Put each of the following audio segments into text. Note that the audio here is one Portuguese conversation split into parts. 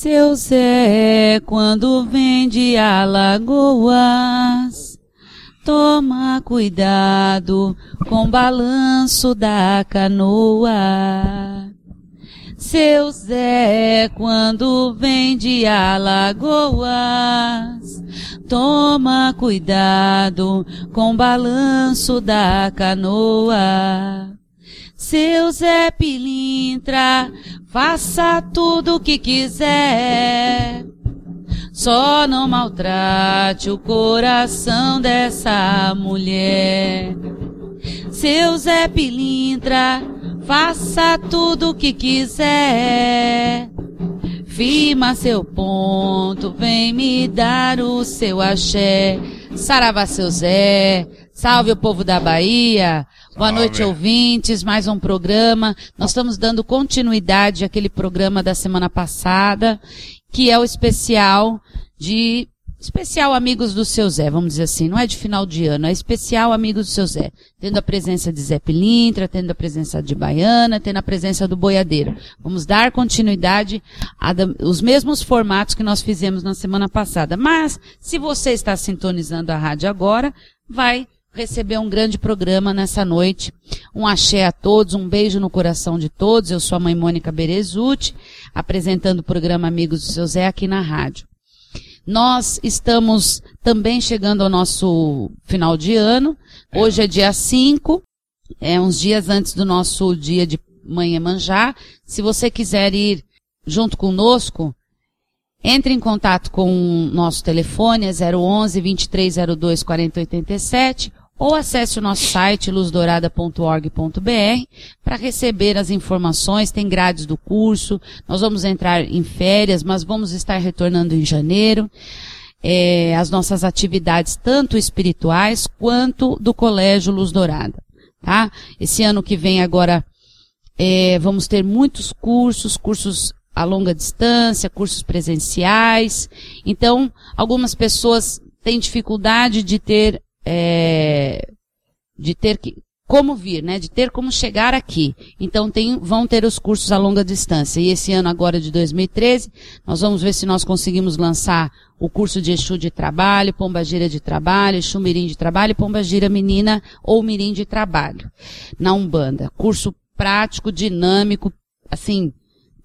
Seu Zé, quando vem de Alagoas, toma cuidado com o balanço da canoa. Seu Zé, quando vem de Alagoas, toma cuidado com o balanço da canoa. Seu Zé Pilintra, faça tudo o que quiser. Só não maltrate o coração dessa mulher. Seu Zé Pilintra, faça tudo o que quiser. Firma seu ponto, vem me dar o seu axé. Saravá seu Zé, salve o povo da Bahia. Boa noite, ouvintes. Mais um programa. Nós estamos dando continuidade àquele programa da semana passada, que é o especial de especial Amigos do Seu Zé, vamos dizer assim, não é de final de ano, é especial Amigos do Seu Zé, tendo a presença de Zé Pilintra, tendo a presença de Baiana, tendo a presença do Boiadeiro. Vamos dar continuidade aos mesmos formatos que nós fizemos na semana passada. Mas, se você está sintonizando a rádio agora, vai receber um grande programa nessa noite. Um axé a todos, um beijo no coração de todos. Eu sou a mãe Mônica Berezuti, apresentando o programa Amigos do Seu Zé aqui na rádio. Nós estamos também chegando ao nosso final de ano. Hoje é dia 5, é uns dias antes do nosso dia de Manhã Manjá. Se você quiser ir junto conosco, entre em contato com o nosso telefone, é 011 2302 4087 ou acesse o nosso site luzdourada.org.br para receber as informações, tem grades do curso, nós vamos entrar em férias, mas vamos estar retornando em janeiro. É, as nossas atividades, tanto espirituais quanto do Colégio Luz Dourada. Tá? Esse ano que vem agora é, vamos ter muitos cursos, cursos a longa distância, cursos presenciais. Então, algumas pessoas têm dificuldade de ter é, de ter que, como vir, né? De ter como chegar aqui. Então tem, vão ter os cursos a longa distância. E esse ano agora de 2013, nós vamos ver se nós conseguimos lançar o curso de Exu de trabalho, Pomba Gira de trabalho, Exu Mirim de trabalho, Pomba Gira menina ou Mirim de trabalho. Na Umbanda. Curso prático, dinâmico, assim,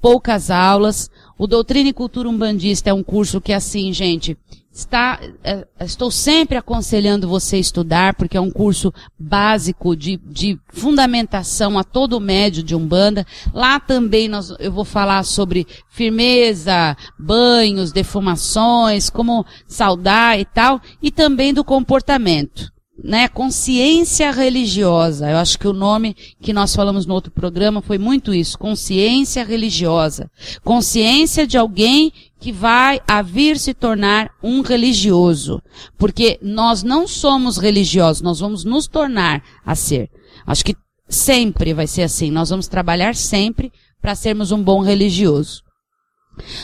poucas aulas. O Doutrina e Cultura Umbandista é um curso que, assim, gente, está, é, estou sempre aconselhando você estudar, porque é um curso básico de, de fundamentação a todo o médio de Umbanda. Lá também nós, eu vou falar sobre firmeza, banhos, defumações, como saudar e tal, e também do comportamento né, consciência religiosa. Eu acho que o nome que nós falamos no outro programa foi muito isso, consciência religiosa. Consciência de alguém que vai a vir se tornar um religioso. Porque nós não somos religiosos, nós vamos nos tornar a ser. Acho que sempre vai ser assim. Nós vamos trabalhar sempre para sermos um bom religioso.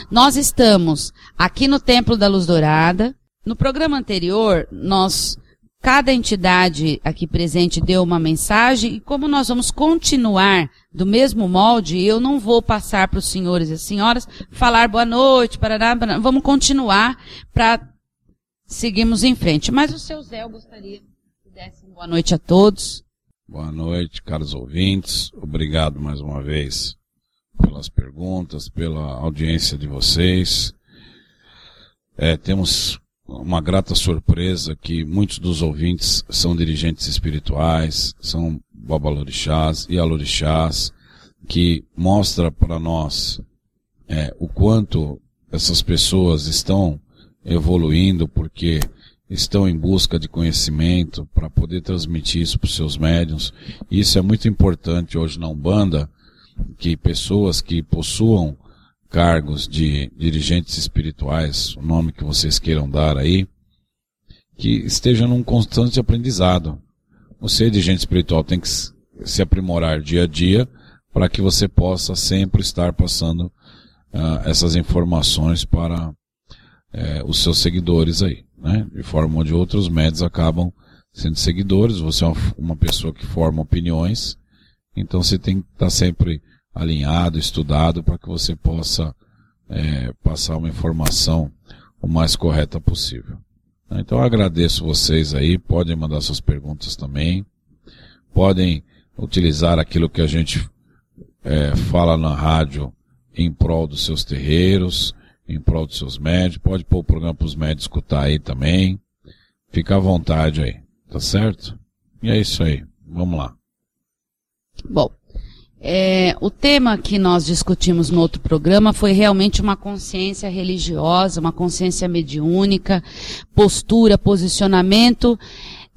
Nós estamos aqui no Templo da Luz Dourada. No programa anterior, nós cada entidade aqui presente deu uma mensagem e como nós vamos continuar do mesmo molde, eu não vou passar para os senhores e as senhoras falar boa noite, parará, parará. vamos continuar para seguirmos em frente. Mas o seu Zé, eu gostaria que desse boa noite a todos. Boa noite, caros ouvintes. Obrigado mais uma vez pelas perguntas, pela audiência de vocês. É, temos uma grata surpresa que muitos dos ouvintes são dirigentes espirituais, são babalorixás e alorixás, que mostra para nós é, o quanto essas pessoas estão evoluindo porque estão em busca de conhecimento para poder transmitir isso para os seus médiums. Isso é muito importante hoje na Umbanda, que pessoas que possuam cargos de dirigentes espirituais, o nome que vocês queiram dar aí, que estejam num constante aprendizado. Você, dirigente espiritual, tem que se aprimorar dia a dia para que você possa sempre estar passando uh, essas informações para uh, os seus seguidores aí. Né? De forma onde outros médios acabam sendo seguidores, você é uma, uma pessoa que forma opiniões, então você tem que estar sempre alinhado, estudado, para que você possa é, passar uma informação o mais correta possível. Então eu agradeço vocês aí, podem mandar suas perguntas também, podem utilizar aquilo que a gente é, fala na rádio em prol dos seus terreiros, em prol dos seus médicos, pode pôr o programa para os médicos escutar aí também. Fica à vontade aí, tá certo? E é isso aí, vamos lá. Bom, é, o tema que nós discutimos no outro programa foi realmente uma consciência religiosa, uma consciência mediúnica, postura, posicionamento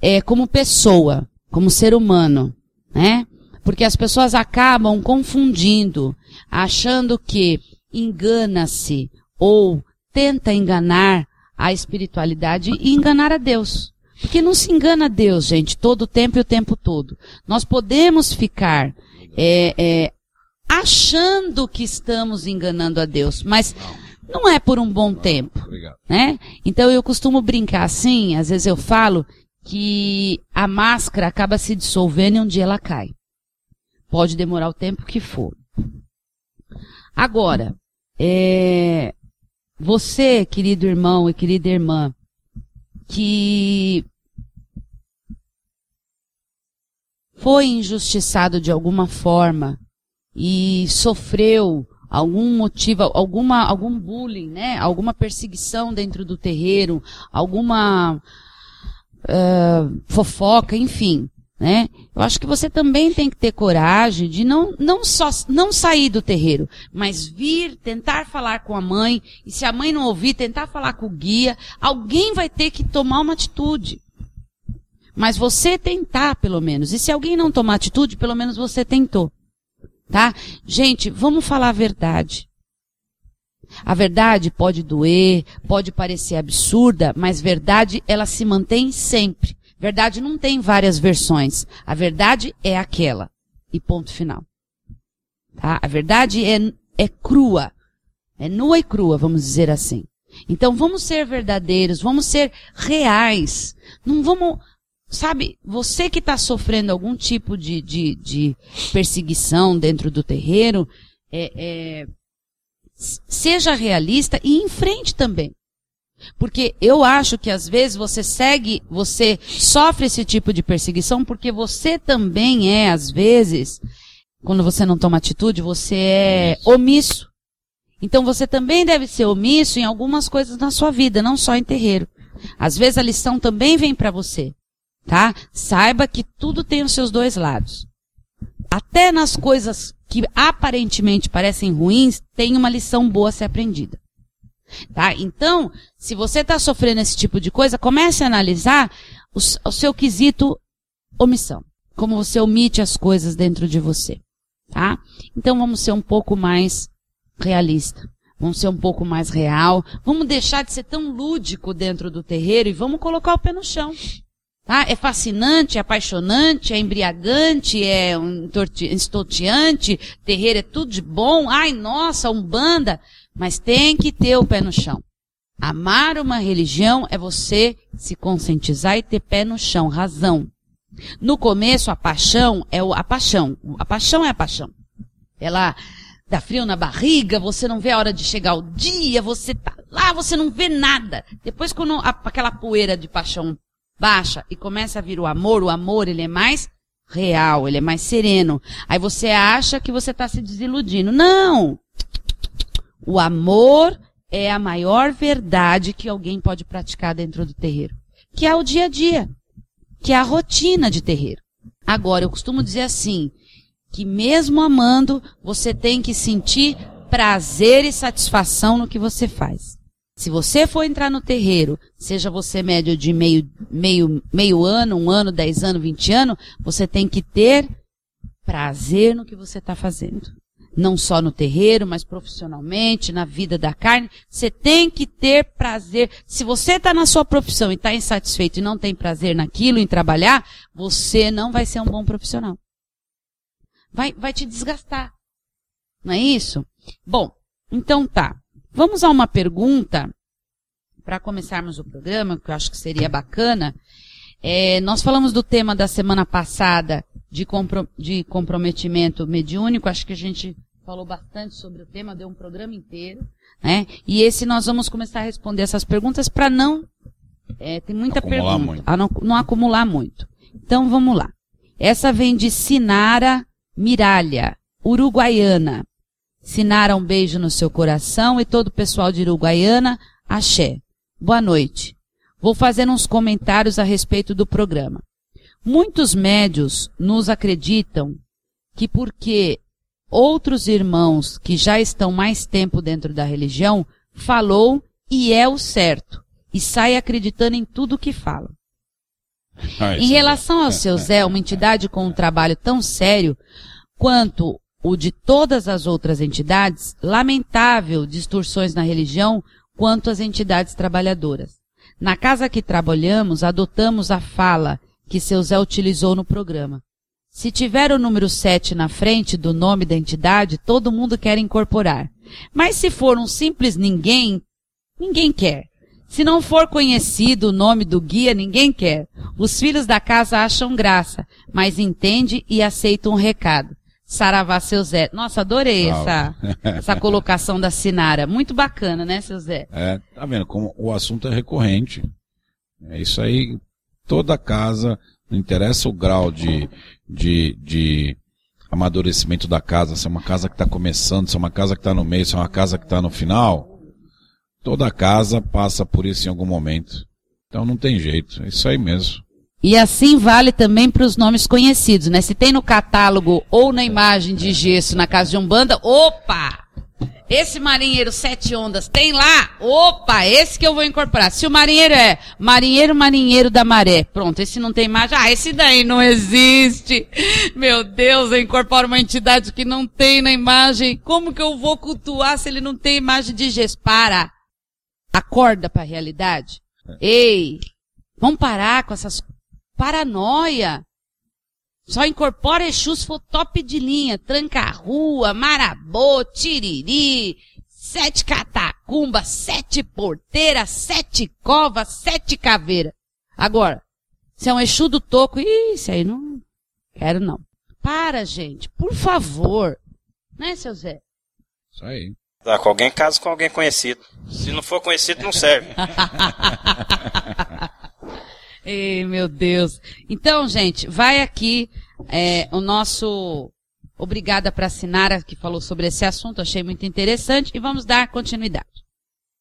é, como pessoa, como ser humano, né? Porque as pessoas acabam confundindo, achando que engana-se ou tenta enganar a espiritualidade e enganar a Deus. Porque não se engana a Deus, gente, todo o tempo e o tempo todo. Nós podemos ficar é, é, achando que estamos enganando a Deus, mas não é por um bom tempo, né? Então eu costumo brincar assim, às vezes eu falo que a máscara acaba se dissolvendo e um dia ela cai. Pode demorar o tempo que for. Agora, é, você, querido irmão e querida irmã, que foi injustiçado de alguma forma e sofreu algum motivo, alguma, algum bullying, né? Alguma perseguição dentro do terreiro, alguma uh, fofoca, enfim, né? Eu acho que você também tem que ter coragem de não, não só, não sair do terreiro, mas vir, tentar falar com a mãe, e se a mãe não ouvir, tentar falar com o guia, alguém vai ter que tomar uma atitude. Mas você tentar, pelo menos. E se alguém não tomar atitude, pelo menos você tentou. Tá? Gente, vamos falar a verdade. A verdade pode doer, pode parecer absurda, mas verdade ela se mantém sempre. Verdade não tem várias versões. A verdade é aquela. E ponto final. Tá? A verdade é, é crua. É nua e crua, vamos dizer assim. Então vamos ser verdadeiros, vamos ser reais. Não vamos sabe, você que está sofrendo algum tipo de, de, de, perseguição dentro do terreiro, é, é, seja realista e enfrente também. Porque eu acho que às vezes você segue, você sofre esse tipo de perseguição porque você também é, às vezes, quando você não toma atitude, você é omisso. Então você também deve ser omisso em algumas coisas na sua vida, não só em terreiro. Às vezes a lição também vem para você tá? Saiba que tudo tem os seus dois lados. Até nas coisas que aparentemente parecem ruins, tem uma lição boa a ser aprendida. Tá? Então, se você está sofrendo esse tipo de coisa, comece a analisar o, o seu quesito omissão. Como você omite as coisas dentro de você. Tá? Então vamos ser um pouco mais realista. Vamos ser um pouco mais real. Vamos deixar de ser tão lúdico dentro do terreiro e vamos colocar o pé no chão. Tá? É fascinante, é apaixonante, é embriagante, é estonteante, terreiro é tudo de bom. Ai, nossa, umbanda. Mas tem que ter o pé no chão. Amar uma religião é você se conscientizar e ter pé no chão, razão. No começo, a paixão é a paixão. A paixão é a paixão. Ela dá frio na barriga, você não vê a hora de chegar o dia, você tá lá, você não vê nada. Depois, quando aquela poeira de paixão baixa e começa a vir o amor, o amor ele é mais real, ele é mais sereno. Aí você acha que você está se desiludindo. Não! O amor é a maior verdade que alguém pode praticar dentro do terreiro, que é o dia a dia, que é a rotina de terreiro. Agora, eu costumo dizer assim, que mesmo amando, você tem que sentir prazer e satisfação no que você faz. Se você for entrar no terreiro, seja você médio de meio, meio, meio ano, um ano, dez anos, vinte anos, você tem que ter prazer no que você está fazendo não só no terreiro, mas profissionalmente, na vida da carne. Você tem que ter prazer. Se você está na sua profissão e está insatisfeito e não tem prazer naquilo, em trabalhar, você não vai ser um bom profissional. Vai, vai te desgastar. Não é isso? Bom, então tá. Vamos a uma pergunta para começarmos o programa, que eu acho que seria bacana. É, nós falamos do tema da semana passada de, compro, de comprometimento mediúnico, acho que a gente falou bastante sobre o tema, deu um programa inteiro, né? E esse nós vamos começar a responder essas perguntas para não é, tem muita acumular pergunta, a não, não acumular muito. Então vamos lá. Essa vem de Sinara Miralha, Uruguaiana. Sinara, um beijo no seu coração e todo o pessoal de Uruguaiana, axé. Boa noite. Vou fazer uns comentários a respeito do programa. Muitos médios nos acreditam que porque outros irmãos que já estão mais tempo dentro da religião falou e é o certo e sai acreditando em tudo que fala. Ah, em é relação ao seu Zé, uma entidade com um trabalho tão sério quanto o de todas as outras entidades, lamentável distorções na religião quanto as entidades trabalhadoras. Na casa que trabalhamos, adotamos a fala que seu Zé utilizou no programa. Se tiver o número 7 na frente do nome da entidade, todo mundo quer incorporar. Mas se for um simples ninguém, ninguém quer. Se não for conhecido o nome do guia, ninguém quer. Os filhos da casa acham graça, mas entende e aceitam o recado. Saravá, seu Zé. Nossa, adorei essa, essa colocação da Sinara. Muito bacana, né, seu Zé? É, tá vendo como o assunto é recorrente. É isso aí, toda casa, não interessa o grau de, de, de amadurecimento da casa, se é uma casa que está começando, se é uma casa que está no meio, se é uma casa que está no final, toda casa passa por isso em algum momento. Então não tem jeito, é isso aí mesmo. E assim vale também para os nomes conhecidos, né? Se tem no catálogo ou na imagem de gesso na casa de Umbanda, opa! Esse marinheiro sete ondas tem lá? Opa, esse que eu vou incorporar. Se o marinheiro é marinheiro, marinheiro da maré. Pronto, esse não tem imagem. Ah, esse daí não existe. Meu Deus, eu incorporo uma entidade que não tem na imagem. Como que eu vou cultuar se ele não tem imagem de gesso? Para. Acorda para a realidade. Ei, vamos parar com essas paranoia. Só incorpora Exu se for top de linha. Tranca-rua, marabô, tiriri, sete catacumbas, sete porteiras, sete covas, sete caveiras. Agora, se é um Exu do toco, isso aí não quero não. Para, gente, por favor. Né, seu Zé? Isso aí. Tá, com alguém casa com alguém conhecido. Se não for conhecido, não serve. Ei, meu Deus. Então, gente, vai aqui é, o nosso obrigada para Sinara que falou sobre esse assunto, achei muito interessante e vamos dar continuidade.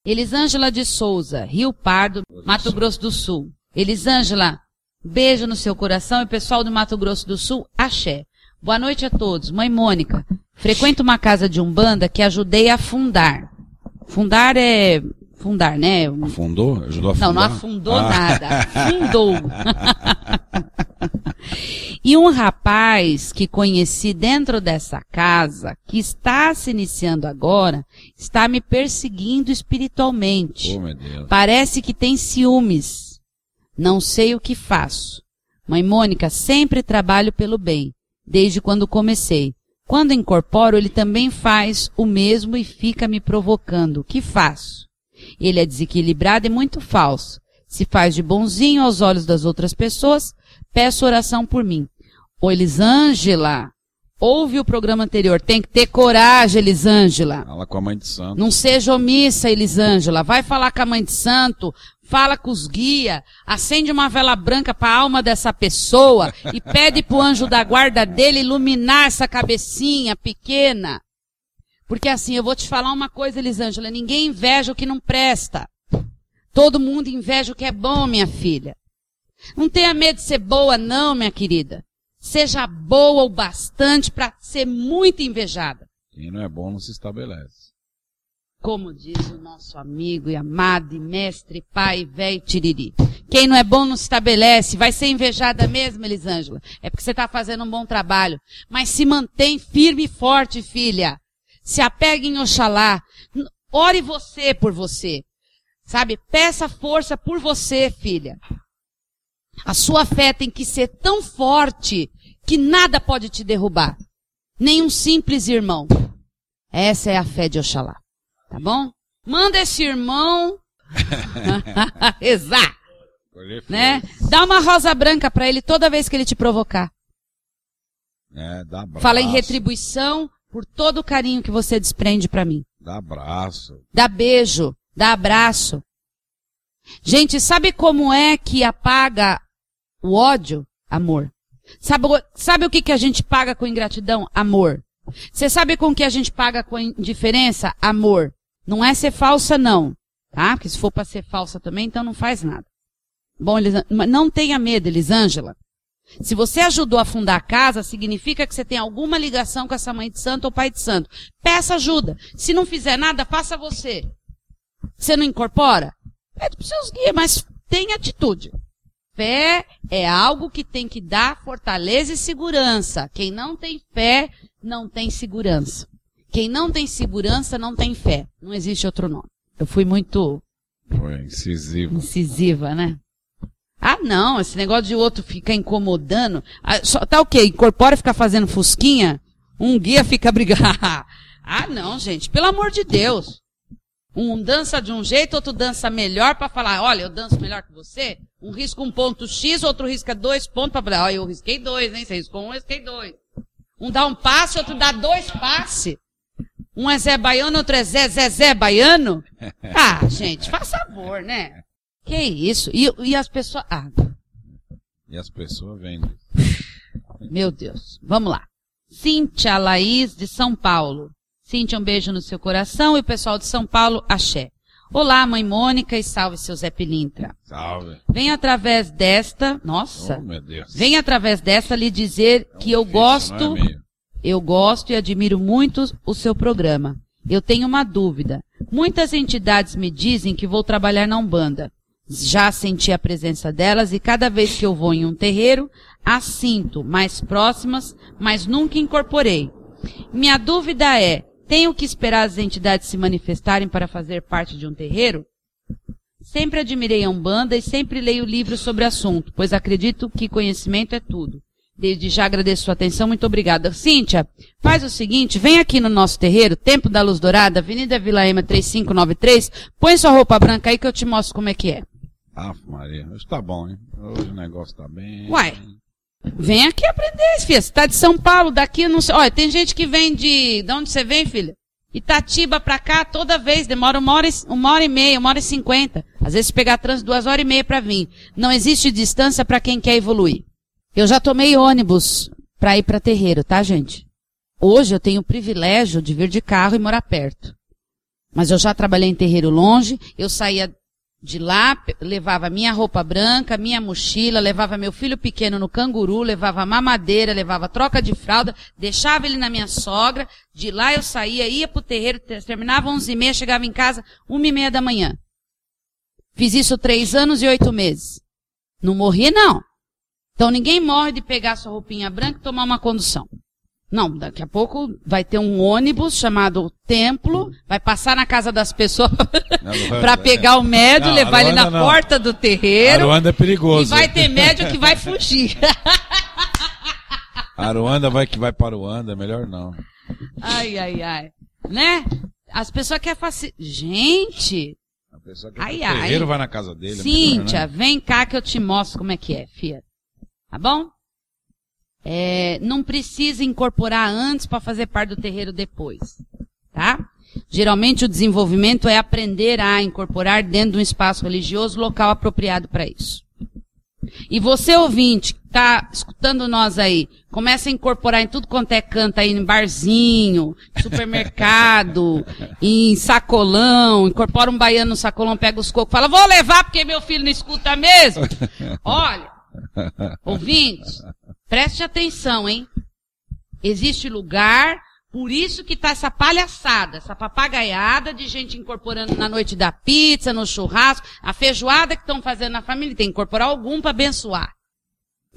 Elisângela de Souza, Rio Pardo, Mato Grosso do Sul. Elisângela, beijo no seu coração e pessoal do Mato Grosso do Sul, axé. Boa noite a todos. Mãe Mônica, frequento uma casa de umbanda que ajudei a fundar. Fundar é fundar, né? Afundou? Ajudou a fundar? Não, não afundou ah. nada. Fundou. e um rapaz que conheci dentro dessa casa, que está se iniciando agora, está me perseguindo espiritualmente. Oh, meu Deus. Parece que tem ciúmes. Não sei o que faço. Mãe Mônica, sempre trabalho pelo bem, desde quando comecei. Quando incorporo, ele também faz o mesmo e fica me provocando. O que faço? Ele é desequilibrado e muito falso. Se faz de bonzinho aos olhos das outras pessoas, peço oração por mim. Ô Elisângela, ouve o programa anterior. Tem que ter coragem, Elisângela. Fala com a mãe de santo. Não seja omissa, Elisângela. Vai falar com a mãe de santo, fala com os guia, acende uma vela branca para a alma dessa pessoa e pede pro anjo da guarda dele iluminar essa cabecinha pequena. Porque assim, eu vou te falar uma coisa, Elisângela, ninguém inveja o que não presta. Todo mundo inveja o que é bom, minha filha. Não tenha medo de ser boa, não, minha querida. Seja boa o bastante para ser muito invejada. Quem não é bom não se estabelece. Como diz o nosso amigo e amado e mestre, pai, velho Tiriri. Quem não é bom não se estabelece. Vai ser invejada mesmo, Elisângela. É porque você está fazendo um bom trabalho. Mas se mantém firme e forte, filha. Se apegue em Oxalá. Ore você por você. Sabe? Peça força por você, filha. A sua fé tem que ser tão forte que nada pode te derrubar. Nem um simples irmão. Essa é a fé de Oxalá. Tá bom? Manda esse irmão rezar. Né? Dá uma rosa branca para ele toda vez que ele te provocar. É, dá abraço. Fala em retribuição por todo o carinho que você desprende para mim. Dá abraço. Dá beijo, dá abraço. Gente, sabe como é que apaga o ódio? Amor. Sabe, sabe o que, que a gente paga com ingratidão? Amor. Você sabe com o que a gente paga com indiferença? Amor. Não é ser falsa, não. Tá? Porque se for para ser falsa também, então não faz nada. Bom, Elis... não tenha medo, Elisângela. Se você ajudou a fundar a casa, significa que você tem alguma ligação com essa mãe de santo ou pai de santo. Peça ajuda. Se não fizer nada, faça você. Você não incorpora? Pede para seus guias, mas tenha atitude. Fé é algo que tem que dar fortaleza e segurança. Quem não tem fé, não tem segurança. Quem não tem segurança, não tem fé. Não existe outro nome. Eu fui muito. Foi incisiva. Incisiva, né? Ah, não, esse negócio de outro ficar incomodando. Ah, só, tá o quê? Incorpora e fica fazendo fusquinha? Um guia fica brigando. ah, não, gente, pelo amor de Deus. Um dança de um jeito, outro dança melhor para falar, olha, eu danço melhor que você. Um risca um ponto X, outro risca dois pontos para falar, olha, eu risquei dois, hein? Você riscou um, eu risquei dois. Um dá um passe, outro dá dois passes. Um é Zé Baiano, outro é Zé Zé Zé Baiano. Ah, gente, faz favor, né? Que isso? E, e as pessoas. Ah. E as pessoas vêm. Meu Deus. Vamos lá. Cíntia Laís, de São Paulo. Cíntia, um beijo no seu coração. E o pessoal de São Paulo, axé. Olá, mãe Mônica, e salve seu Zé Pilintra. Salve. Vem através desta. Nossa. Oh, meu Deus. Vem através desta lhe dizer É um que eu ofício, gosto. não é? Eu gosto e admiro muito o seu programa. Eu tenho uma dúvida. Muitas entidades me dizem que vou trabalhar na Umbanda. Já senti a presença delas e cada vez que eu vou em um terreiro, as sinto mais próximas, mas nunca incorporei. Minha dúvida é, tenho que esperar as entidades se manifestarem para fazer parte de um terreiro? Sempre admirei a Umbanda e sempre leio livros sobre o assunto, pois acredito que conhecimento é tudo. Desde já agradeço sua atenção, muito obrigada. Cíntia, faz o seguinte, vem aqui no nosso terreiro, Tempo da Luz Dourada, Avenida Vila Ema 3593, põe sua roupa branca aí que eu te mostro como é que é. Ah, Maria, hoje tá bom, hein? Hoje o negócio tá bem. Uai. Vem aqui aprender, filha. Você tá de São Paulo, daqui não sei. Olha, tem gente que vem de. De onde você vem, filha? Itatiba pra cá toda vez, demora uma hora, uma hora e meia, uma hora e cinquenta. Às vezes pegar trânsito duas horas e meia pra vir. Não existe distância pra quem quer evoluir. Eu já tomei ônibus pra ir pra terreiro, tá, gente? Hoje eu tenho o privilégio de vir de carro e morar perto. Mas eu já trabalhei em terreiro longe, eu saía de lá, levava minha roupa branca, minha mochila, levava meu filho pequeno no canguru, levava mamadeira, levava troca de fralda, deixava ele na minha sogra, de lá eu saía, ia pro terreiro, te- terminava onze e meia, chegava em casa uma e meia da manhã. Fiz isso três anos e oito meses. Não morri, não. Então ninguém morre de pegar sua roupinha branca e tomar uma condução. Não, daqui a pouco vai ter um ônibus chamado Templo, vai passar na casa das pessoas para pegar o médio, Não, levar ele na Aruanda não. porta do terreiro. Aruanda é E perigoso. vai ter médio que vai fugir. Aruanda vai que vai para Aruanda, melhor não. ai, ai, ai. Né? As pessoas querem fazer. Gente! pessoa que Ai, o ai. terreiro vai na casa dele. é Cíntia, melhor, né? vem cá que eu te mostro como é que é, fia. Tá bom? É, não precisa incorporar antes para fazer parte do terreiro depois, tá? Geralmente o desenvolvimento é aprender a incorporar dentro de um espaço religioso local apropriado para isso. E você ouvinte, que tá escutando nós aí, começa a incorporar em tudo quanto é canto aí, em barzinho, supermercado, em sacolão, incorpora um baiano no sacolão, pega os cocos, fala, vou levar porque meu filho não escuta mesmo. Olha, ouvintes, preste atenção, hein? Existe lugar, por isso que tá essa palhaçada, essa papagaiada de gente incorporando na noite da pizza, no churrasco, a feijoada que estão fazendo na família, tem que incorporar algum para abençoar.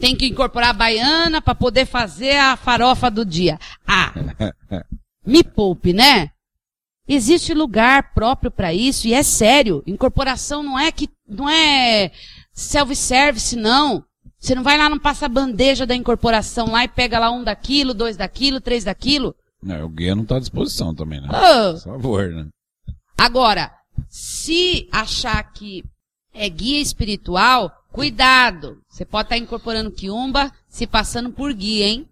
Tem que incorporar a baiana para poder fazer a farofa do dia. Ah, me poupe, né? Existe lugar próprio para isso e é sério. Incorporação não é que não é self-service não. Você não vai lá não passa a bandeja da incorporação lá e pega lá um daquilo, dois daquilo, três daquilo. Não, o guia não tá à disposição também, né? Ah, Por favor, né? Agora, se achar que é guia espiritual, cuidado. Você pode estar incorporando quiumba se passando por guia, hein?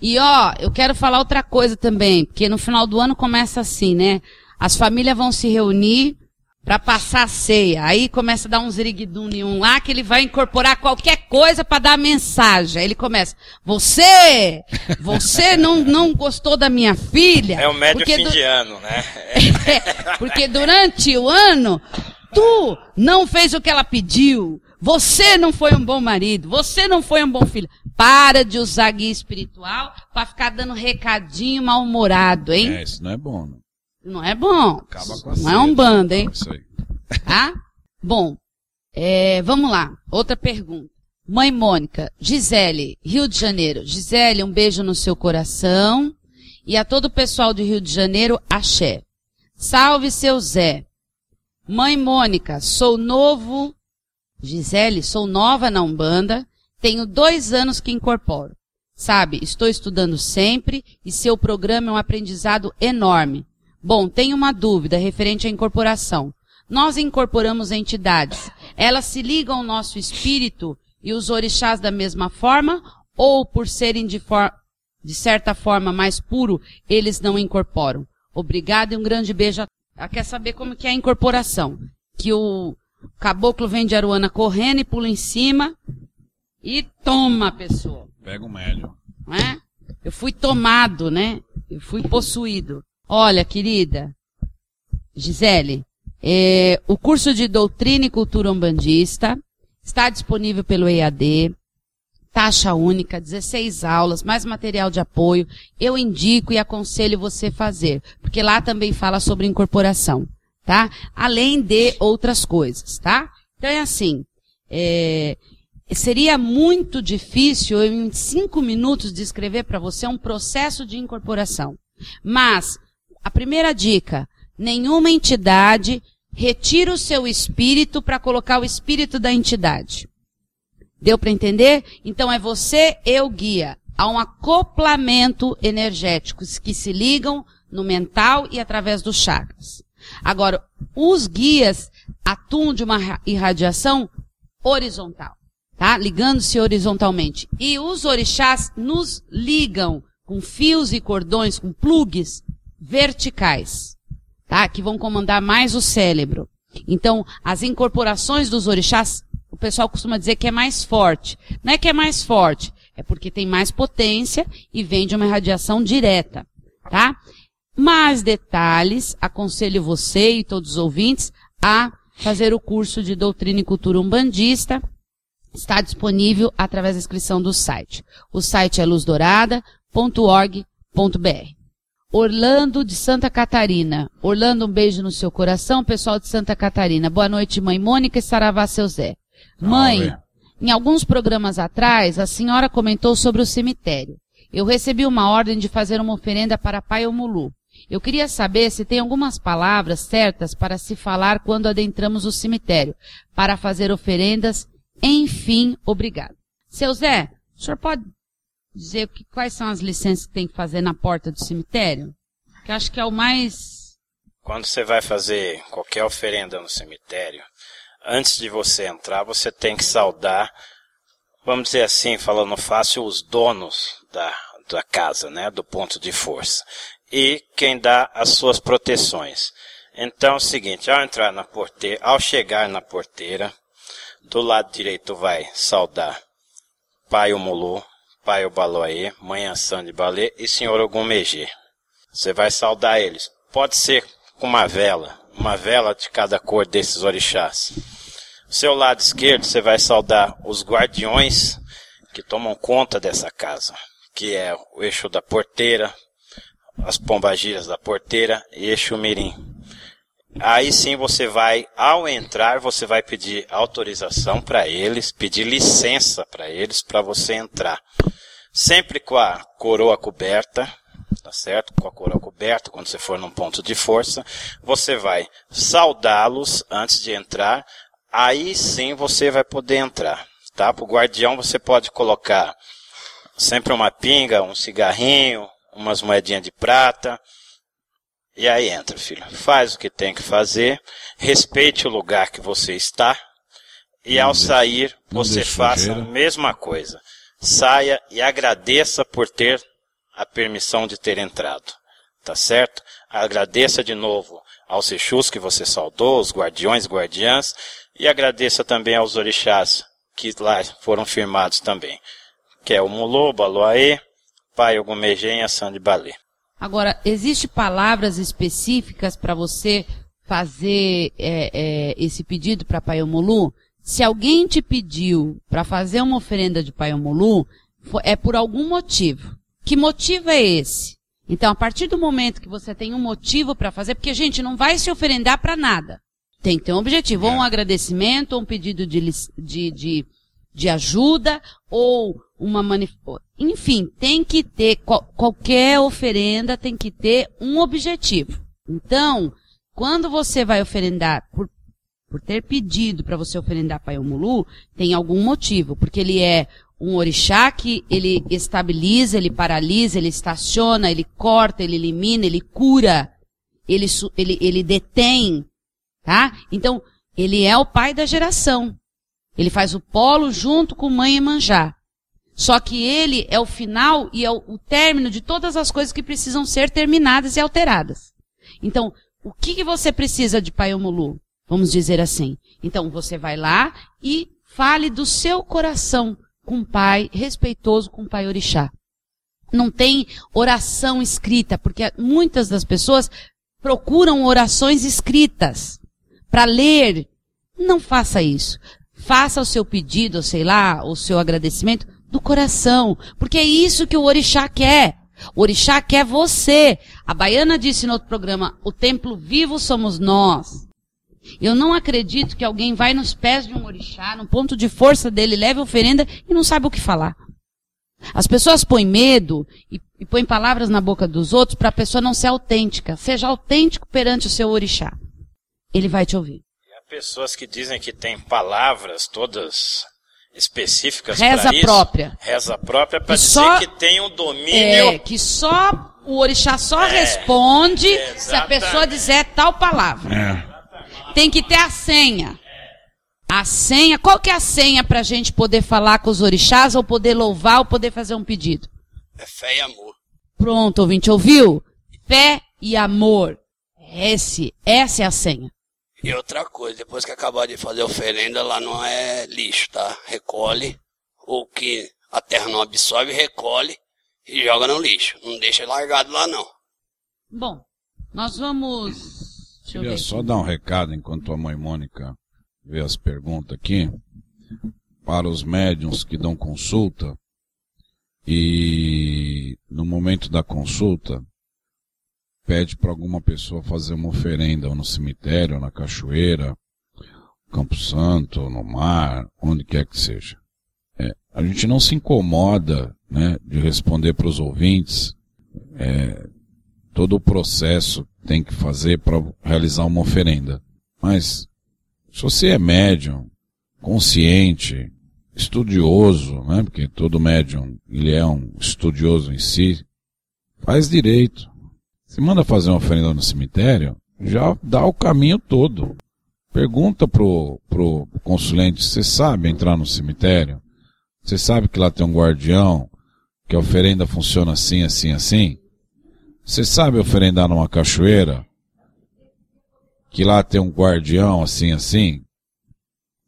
E ó, eu quero falar outra coisa também, porque no final do ano começa assim, né? As famílias vão se reunir para passar a ceia. Aí começa a dar um ziriguidum nenhum lá que ele vai incorporar qualquer coisa para dar a mensagem. Aí ele começa: "Você, você não não gostou da minha filha?" É o médio fim do- de ano, né? porque durante o ano, tu não fez o que ela pediu. Você não foi um bom marido. Você não foi um bom filho. Para de usar guia espiritual para ficar dando recadinho mal-humorado, hein? É, isso não é bom, né? Não é bom. Acaba com a Não é um bando, hein? Isso aí. Tá? Bom, é, vamos lá. Outra pergunta. Mãe Mônica, Gisele, Rio de Janeiro. Gisele, um beijo no seu coração. E a todo o pessoal do Rio de Janeiro, axé. Salve seu Zé. Mãe Mônica, sou novo. Gisele, sou nova na Umbanda. Tenho dois anos que incorporo. Sabe, estou estudando sempre e seu programa é um aprendizado enorme. Bom, tenho uma dúvida referente à incorporação. Nós incorporamos entidades. Elas se ligam ao nosso espírito e os orixás da mesma forma? Ou por serem de, for- de certa forma mais puro, eles não incorporam? Obrigada e um grande beijo. a- Ela quer saber como que é a incorporação. Que o caboclo vem de Aruana correndo e pula em cima e toma a pessoa Pega o médio. não é? Eu fui tomado, né? Eu fui possuído. Olha, querida, Gisele, é, o curso de Doutrina e Cultura Umbandista está disponível pelo EAD, taxa única, 16 aulas, mais material de apoio. Eu indico e aconselho você fazer, porque lá também fala sobre incorporação, tá? Além de outras coisas, tá? Então é assim, é, seria muito difícil eu, em cinco minutos descrever para você um processo de incorporação. Mas a primeira dica: nenhuma entidade retira o seu espírito para colocar o espírito da entidade. Deu para entender? Então é você e o guia. Há um acoplamento energético que se ligam no mental e através dos chakras. Agora, os guias atuam de uma ra- irradiação horizontal, tá? Ligando-se horizontalmente. E os orixás nos ligam com fios e cordões, com plugs verticais, tá? Que vão comandar mais o cérebro. Então, as incorporações dos orixás, o pessoal costuma dizer que é mais forte. Não é que é mais forte, é porque tem mais potência e vem de uma irradiação direta, tá? Mais detalhes, aconselho você e todos os ouvintes a fazer o curso de Doutrina e Cultura Umbandista. Está disponível através da inscrição do site. O site é luzdourada.org.br. Orlando de Santa Catarina. Orlando, um beijo no seu coração, pessoal de Santa Catarina. Boa noite, mãe Mônica e Saravá, seu Zé. Mãe, em alguns programas atrás, a senhora comentou sobre o cemitério. Eu recebi uma ordem de fazer uma oferenda para Pai Omulu. Eu queria saber se tem algumas palavras certas para se falar quando adentramos o cemitério, para fazer oferendas. Enfim, obrigado. Seu Zé, o senhor pode dizer que- quais são as licenças que tem que fazer na porta do cemitério? Que acho que é o mais quando você vai fazer qualquer oferenda no cemitério, antes de você entrar, você tem que saudar, vamos dizer assim, falando fácil, os donos da, da casa, né, do ponto de força. E quem dá as suas proteções. Então é o seguinte, ao entrar na porteira, ao chegar na porteira, do lado direito vai saudar Pai Omulu, Pai Obaloaê, Mãe Ansan de Balê e Senhor Ogumegê. Você vai saudar eles. Pode ser com uma vela, uma vela de cada cor desses orixás. Seu lado esquerdo você vai saudar os guardiões que tomam conta dessa casa, que é o eixo da porteira, as pombagiras da porteira e eixo mirim. Aí sim você vai, ao entrar, você vai pedir autorização para eles, pedir licença para eles para você entrar. Sempre com a coroa coberta, tá certo? Com a coroa coberta, quando você for num ponto de força, você vai saudá-los antes de entrar. Aí sim você vai poder entrar, tá? Para o guardião você pode colocar sempre uma pinga, um cigarrinho, umas moedinhas de prata, e aí entra, filho. Faz o que tem que fazer, respeite o lugar que você está, e não ao deixa, sair, você faça a mesma coisa. Saia e agradeça por ter a permissão de ter entrado. Tá certo? Agradeça de novo aos Exus que você saudou, os guardiões e guardiãs, e agradeça também aos orixás que lá foram firmados também, que é o Mulô, Baloaê, Pai Ogumegê e Balé. Agora, existe palavras específicas para você fazer é, é, esse pedido para Paiomulu? Se alguém te pediu para fazer uma oferenda de Paiomulu, é por algum motivo. Que motivo é esse? Então, a partir do momento que você tem um motivo para fazer, porque, gente, não vai se oferendar para nada. Tem que ter um objetivo, ou um é. agradecimento, ou um pedido de, de, de, de ajuda, ou uma manifestação. Enfim, tem que ter, qual, qualquer oferenda tem que ter um objetivo. Então, quando você vai oferendar, por, por ter pedido para você oferendar para Yomulu, tem algum motivo, porque ele é um orixá que ele estabiliza, ele paralisa, ele estaciona, ele corta, ele elimina, ele cura, ele, ele, ele detém, tá? Então, ele é o pai da geração. Ele faz o polo junto com mãe e manjá. Só que ele é o final e é o, término de todas as coisas que precisam ser terminadas e alteradas. Então, o que, que você precisa de Pai Omulu? Vamos dizer assim. Então, você vai lá e fale do seu coração com o Pai, respeitoso com o Pai Orixá. Não tem oração escrita, porque muitas das pessoas procuram orações escritas para ler. Não faça isso. Faça o seu pedido, sei lá, o seu agradecimento do coração. Porque é isso que o orixá quer. O orixá quer você. A baiana disse no outro programa, o templo vivo somos nós. Eu não acredito que alguém vai nos pés de um orixá, no ponto de força dele, leve oferenda e não sabe o que falar. As pessoas põem medo e, e põem palavras na boca dos outros para a pessoa não ser autêntica. Seja autêntico perante o seu orixá. Ele vai te ouvir. E há pessoas que dizem que têm palavras todas específicas Reza isso. própria. Reza própria para dizer só, que tem um domínio. É, que só o orixá só é, responde se a pessoa dizer tal palavra. É. Tem que ter a senha. A senha, qual que é a senha para a gente poder falar com os orixás, ou poder louvar, ou poder fazer um pedido? É fé e amor. Pronto, ouvinte, ouviu? Fé e amor. Esse, essa é a senha. E outra coisa, depois que acabar de fazer oferenda, lá não é lixo, tá? Recolhe, ou que a terra não absorve, recolhe e joga no lixo. Não deixa largado lá não. Bom, nós vamos. Deixa Queria só dar um recado enquanto a mãe Mônica vê as perguntas aqui. Para os médiums que dão consulta, e no momento da consulta, pede para alguma pessoa fazer uma oferenda ou no cemitério, ou na cachoeira, Campo Santo, no mar, onde quer que seja. É, a gente não se incomoda né, de responder para os ouvintes é, todo o processo que tem que fazer para realizar uma oferenda. Mas se você é médium, consciente, estudioso, né, porque todo médium ele é um estudioso em si, faz direito. Se manda fazer uma oferenda no cemitério, já dá o caminho todo. Pergunta pro, pro consulente, você sabe entrar no cemitério? Você sabe que lá tem um guardião, que a oferenda funciona assim, assim, assim? Você sabe oferendar numa cachoeira? Que lá tem um guardião assim, assim?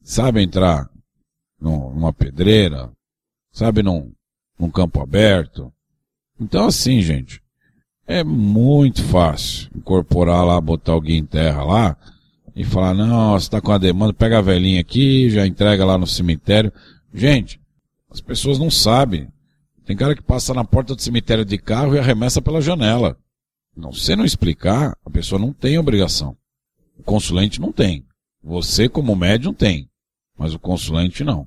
Sabe entrar numa pedreira? Sabe num, num campo aberto? Então assim, gente, é muito fácil incorporar lá, botar alguém em terra lá e falar, não, você está com a demanda, pega a velhinha aqui, já entrega lá no cemitério. Gente, as pessoas não sabem. Tem cara que passa na porta do cemitério de carro e arremessa pela janela. Não, se não explicar, a pessoa não tem obrigação. O consulente não tem. Você, como médium, tem. Mas o consulente não.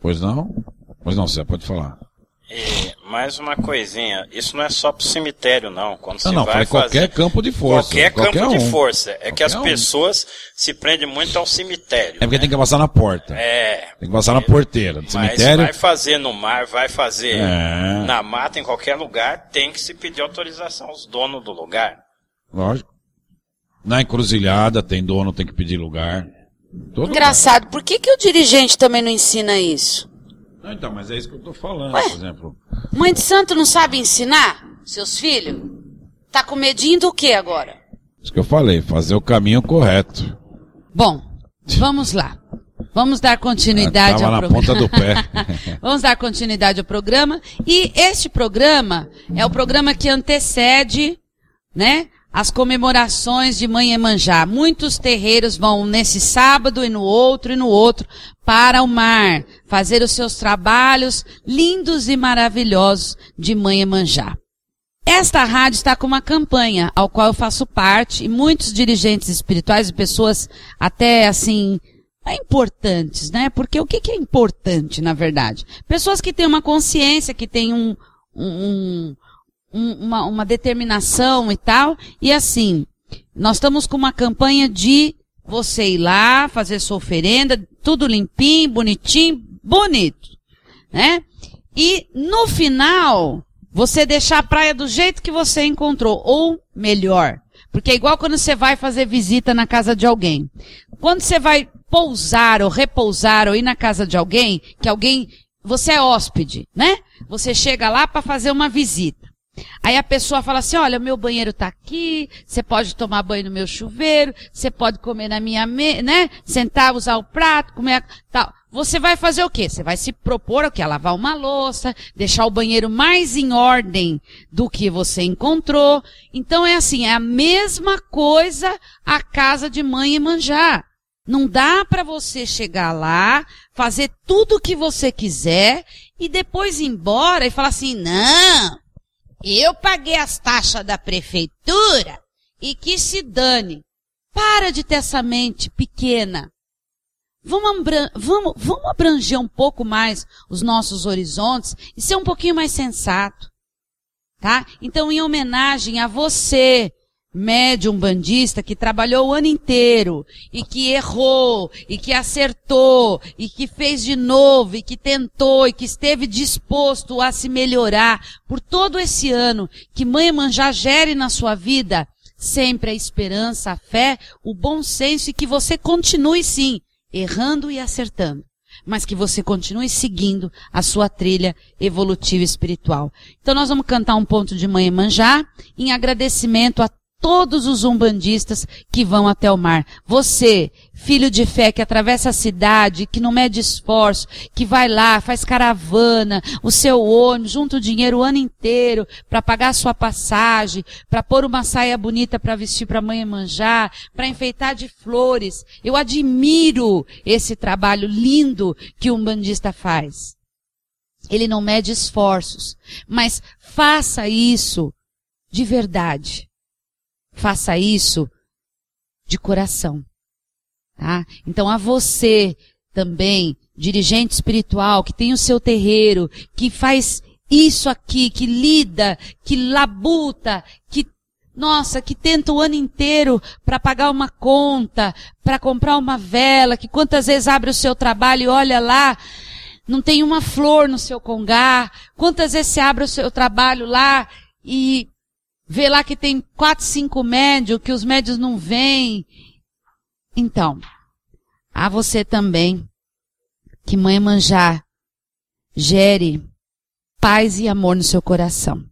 Pois não? Pois não, você pode falar. E mais uma coisinha, isso não é só pro cemitério, não. Quando não, você não, vai qualquer fazer... campo de força. Qualquer, qualquer campo um. de força. É qualquer que as um. pessoas se prendem muito ao cemitério. É porque né? tem que passar na porta. É. Tem que passar na porteira do Mas cemitério. vai fazer no mar, vai fazer É. na mata, em qualquer lugar, tem que se pedir autorização aos donos do lugar. Lógico. Na encruzilhada tem dono, tem que pedir lugar. Todo Engraçado, por que, que o dirigente também não ensina isso? Não, então, mas é isso que eu tô falando, Ué? por exemplo. Mãe de santo não sabe ensinar seus filhos? Tá com medinho do que agora? Isso que eu falei, fazer o caminho correto. Bom, vamos lá. Vamos dar continuidade ao na programa. ponta do pé. Vamos dar continuidade ao programa. E este programa é o programa que antecede, né? As comemorações de Mãe Emanjá. Muitos terreiros vão nesse sábado e no outro e no outro para o mar, fazer os seus trabalhos lindos e maravilhosos de Mãe Emanjá. Esta rádio está com uma campanha, ao qual eu faço parte, e muitos dirigentes espirituais e pessoas até assim, importantes, né? Porque o que, é importante, na verdade? Pessoas que têm uma consciência, que têm um, um, uma, uma determinação e tal. E assim, nós estamos com uma campanha de você ir lá, fazer sua oferenda, tudo limpinho, bonitinho, bonito, né? E no final, você deixar a praia do jeito que você encontrou, ou melhor. Porque é igual quando você vai fazer visita na casa de alguém. Quando você vai pousar ou repousar ou ir na casa de alguém, que alguém, você é hóspede, né? Você chega lá para fazer uma visita. Aí a pessoa fala assim, olha, meu banheiro tá aqui, você pode tomar banho no meu chuveiro, você pode comer na minha mesa, né? Sentar, usar o prato, comer, a... tal. Você vai fazer o quê? Você vai se propor o quê? Lavar uma louça, deixar o banheiro mais em ordem do que você encontrou. Então é assim, é a mesma coisa a casa de mãe e manjar. Não dá para você chegar lá, fazer tudo o que você quiser e depois ir embora e falar assim, não, eu paguei as taxas da prefeitura e que se dane. Para de ter essa mente pequena. Vamos, vamos, vamos abranger um pouco mais os nossos horizontes e ser um pouquinho mais sensato. Tá? Então, em homenagem a você, médium bandista que trabalhou o ano inteiro e que errou e que acertou e que fez de novo e que tentou e que esteve disposto a se melhorar por todo esse ano que Mãe Manjá gere na sua vida sempre a esperança, a fé, o bom senso e que você continue sim errando e acertando, mas que você continue seguindo a sua trilha evolutiva espiritual. Então nós vamos cantar um ponto de Mãe Manjá em agradecimento a todos os umbandistas que vão até o mar. Você, filho de fé que atravessa a cidade, que não mede esforço, que vai lá, faz caravana, o seu ônibus, junta o dinheiro o ano inteiro para pagar a sua passagem, para pôr uma saia bonita para vestir para mãe manjar, para enfeitar de flores. Eu admiro esse trabalho lindo que o umbandista faz. Ele não mede esforços, mas faça isso de verdade. Faça isso de coração. Tá? Então a você também, dirigente espiritual, que tem o seu terreiro, que faz isso aqui, que lida, que labuta, que nossa, que tenta o ano inteiro para pagar uma conta, para comprar uma vela, que quantas vezes abre o seu trabalho e olha lá, não tem uma flor no seu congá, quantas vezes você abre o seu trabalho lá e vê lá que tem quatro, cinco médios, que os médios não vêm. Então, a você também, que mãe manjar gere paz e amor no seu coração.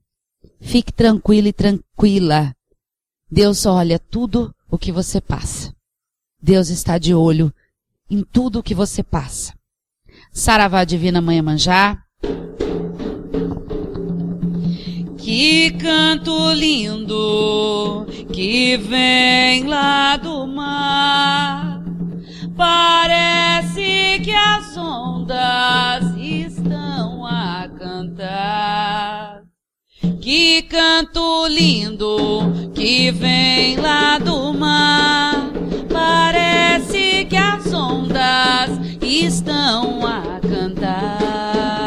Fique tranquilo e tranquila. Deus olha tudo o que você passa. Deus está de olho em tudo o que você passa. Saravá Divina Mãe Manjá. Que canto lindo que vem lá do mar. Parece que as ondas estão a cantar. Que canto lindo que vem lá do mar. Parece que as ondas estão a cantar.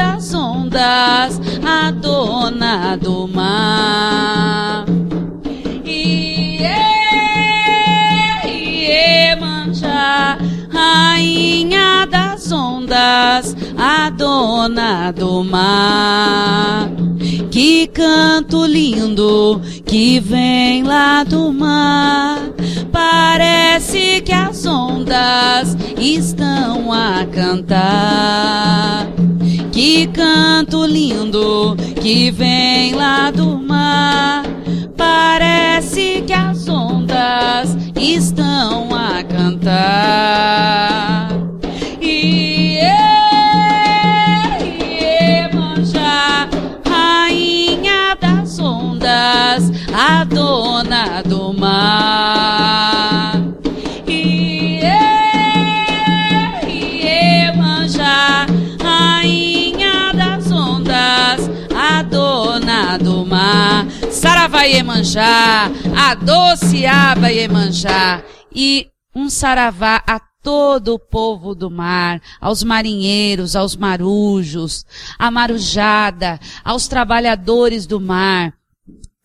Das ondas, a dona do mar. Iemanjá, rainha das ondas, a dona do mar. Que canto lindo que vem lá do mar. Parece que as ondas estão a cantar. Que canto lindo que vem lá do mar. Parece que as ondas estão a cantar. Rainha das ondas, a dona do mar. Saravá Iemanjá, a doce aba Iemanjá. E um saravá a todo o povo do mar, aos marinheiros, aos marujos, à marujada, aos trabalhadores do mar,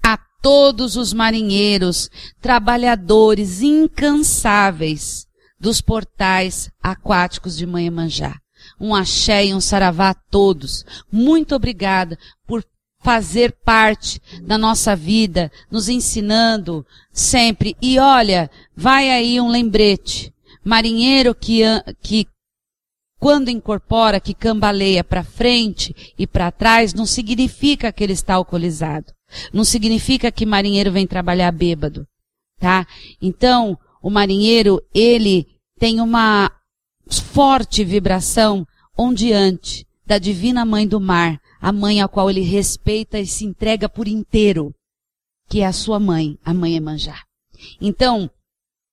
a todos os marinheiros, trabalhadores incansáveis dos portais aquáticos de Manhã-Manjá. Um axé e um saravá a todos. Muito obrigada por fazer parte da nossa vida, nos ensinando sempre. E olha, vai aí um lembrete. Marinheiro que, que quando incorpora, que cambaleia para frente e para trás, não significa que ele está alcoolizado. Não significa que marinheiro vem trabalhar bêbado, tá? Então, o marinheiro, ele tem uma forte vibração ondeante da divina mãe do mar, a mãe a qual ele respeita e se entrega por inteiro, que é a sua mãe, a mãe Emanjá. Então,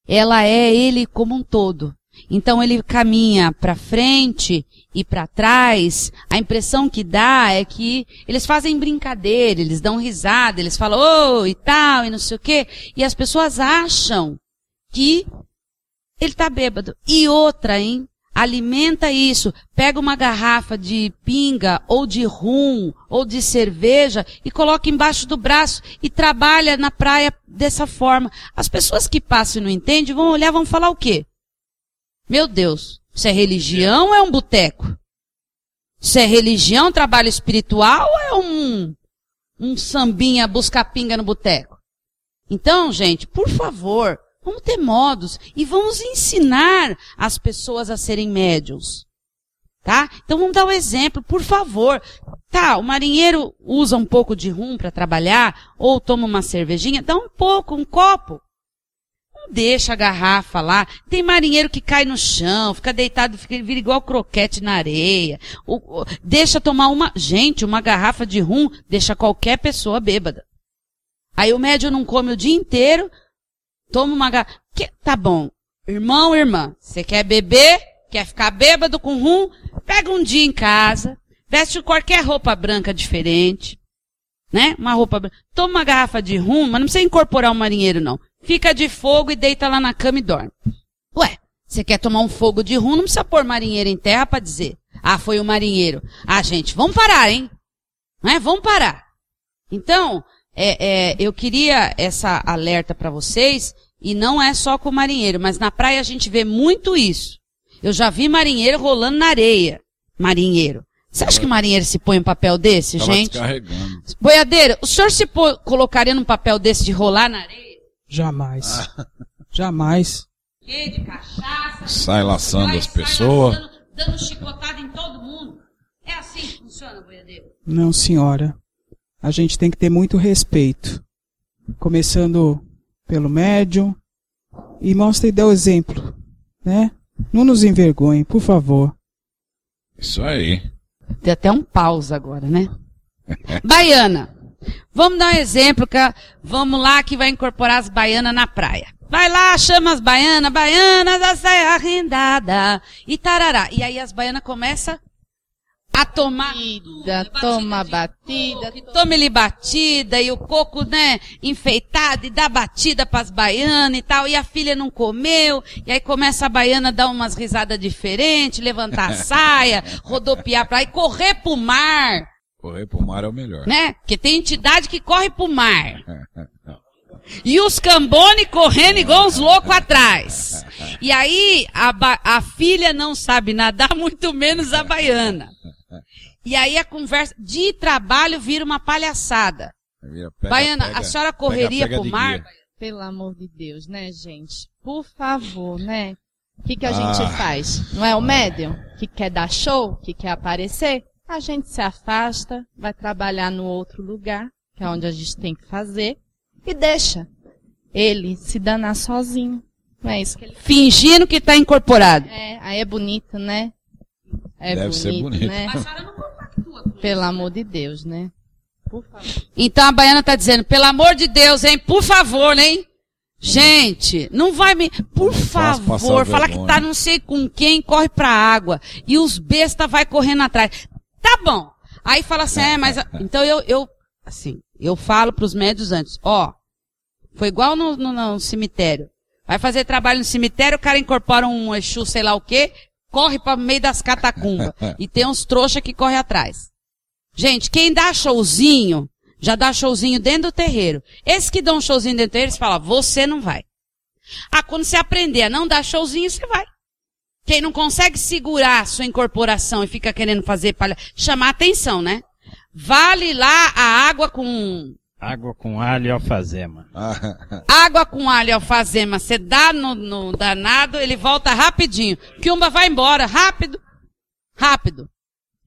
ela é ele como um todo. Então ele caminha para frente e para trás. A impressão que dá é que eles fazem brincadeira, eles dão risada, eles falam oh e tal e não sei o quê, e as pessoas acham que ele tá bêbado. E outra, hein? Alimenta isso. Pega uma garrafa de pinga, ou de rum, ou de cerveja, e coloca embaixo do braço e trabalha na praia dessa forma. As pessoas que passam e não entendem vão olhar, vão falar o quê? Meu Deus, isso é religião ou é um boteco? Isso é religião, trabalho espiritual ou é um, um sambinha buscar pinga no boteco? Então, gente, por favor, Vamos ter modos e vamos ensinar as pessoas a serem médiums. Tá? Então vamos dar um exemplo, por favor. Tá, o marinheiro usa um pouco de rum para trabalhar, ou toma uma cervejinha, dá um pouco, um copo. Não deixa a garrafa lá. Tem marinheiro que cai no chão, fica deitado, fica, vira igual croquete na areia. deixa tomar uma, gente, uma garrafa de rum, deixa qualquer pessoa bêbada. Aí o médium não come o dia inteiro, Toma uma garrafa. Tá bom. Irmão, irmã, você quer beber? Quer ficar bêbado com rum? Pega um dia em casa, veste qualquer roupa branca diferente, né? Uma roupa branca. Toma uma garrafa de rum, mas não precisa incorporar um marinheiro, não. Fica de fogo e deita lá na cama e dorme. Ué, você quer tomar um fogo de rum, não precisa pôr marinheiro em terra para dizer. Ah, foi o marinheiro. Ah, gente, vamos parar, hein? Não é? Vamos parar. Então, é, é, eu queria essa alerta para vocês, e não é só com o marinheiro, mas na praia a gente vê muito isso. Eu já vi marinheiro rolando na areia. Marinheiro. Você acha que marinheiro se põe um papel desse, Tava gente? descarregando. Boiadeiro, o senhor se pô- colocaria num papel desse de rolar na areia? Jamais. Jamais. Que de cachaça. Sai laçando as pessoas. Dando chicotada em todo mundo. É assim que funciona, boiadeiro? Não, senhora. A gente tem que ter muito respeito. Começando pelo médium. E mostre e dê o exemplo. Né? Não nos envergonhe, por favor. Isso aí. Tem até um pausa agora, né? Baiana. Vamos dar um exemplo, que a- vamos lá que vai incorporar as baianas na praia. Vai lá, chama as baianas, baianas da saia rendada e tarará. E aí as baianas começam a tomar Batida, toma batida, coco, e toma-lhe batida, e o coco, né, enfeitado, e dá batida pras baianas e tal, e a filha não comeu, e aí começa a baiana a dar umas risadas diferentes, levantar a saia, rodopiar pra lá e correr pro mar, Correr pro mar é o melhor. né? Porque tem entidade que corre pro mar. E os cambone correndo igual uns loucos atrás. E aí, a, ba- a filha não sabe nadar, muito menos a baiana. E aí a conversa de trabalho vira uma palhaçada. Vira, pega, Baiana, pega, a senhora pega, correria pega pro de mar? guia. Pelo amor de Deus, né, gente? Por favor, né? O que, que a gente Ah. faz? Não é o médium que quer dar show, que quer aparecer? A gente se afasta, vai trabalhar no outro lugar, que é onde a gente tem que fazer, e deixa ele se danar sozinho. Não é isso que ele Fingindo que tá incorporado. é. Aí é bonito, né? É Deve bonito, ser bonito. né? Pelo amor de Deus, né? Por favor. Então a baiana tá dizendo, pelo amor de Deus, hein? Por favor, hein? Gente, não vai me. Por favor, fala que tá não sei com quem, corre pra água. E os besta vai correndo atrás. Tá bom. Aí fala assim, é, mas. Então eu, eu, assim, eu falo pros médios antes, ó. Foi igual no, no- no cemitério. Vai fazer trabalho no cemitério, o cara incorpora um Exu, sei lá o quê, corre para meio das catacumbas. e tem uns trouxa que corre atrás. Gente, quem dá showzinho, já dá showzinho dentro do terreiro. Esses que dão showzinho dentro do terreiro, eles falam, você não vai. Ah, quando você aprender a não dar showzinho, você vai. Quem não consegue segurar a sua incorporação e fica querendo fazer palha... chamar atenção, né? Vale lá a água com Água com alho e alfazema. água com alho e alfazema, você dá no, no danado, ele volta rapidinho. Kiumba vai embora, rápido, rápido.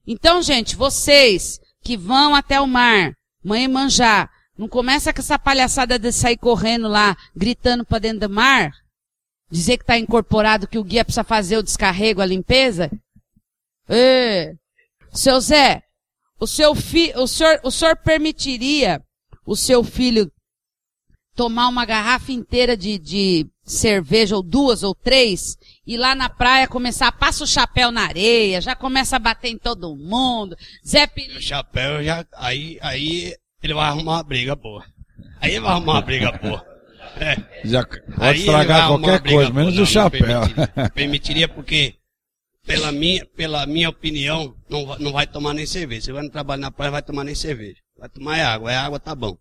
Então, gente, vocês que vão até o mar, mãe manjar, não começa com essa palhaçada de sair correndo lá, gritando pra dentro do mar, dizer que tá incorporado, que o guia precisa fazer o descarrego, a limpeza. Ê, seu Zé, o seu fi, o senhor, o senhor permitiria o seu filho tomar uma garrafa inteira de, de cerveja, ou duas ou três, e lá na praia começar, passa o chapéu na areia, já começa a bater em todo mundo. Zé Pini, O chapéu já. Aí, aí ele vai arrumar uma briga boa. Aí ele vai arrumar uma briga boa. É. Já pode Aí estragar qualquer coisa, boa. menos Não, o não chapéu. Permitiria, permitiria porque, pela minha, pela minha opinião, não, vai- não vai tomar nem cerveja. Você vai no trabalho na praia, vai tomar nem cerveja. Vai tomar água. É água, tá bom.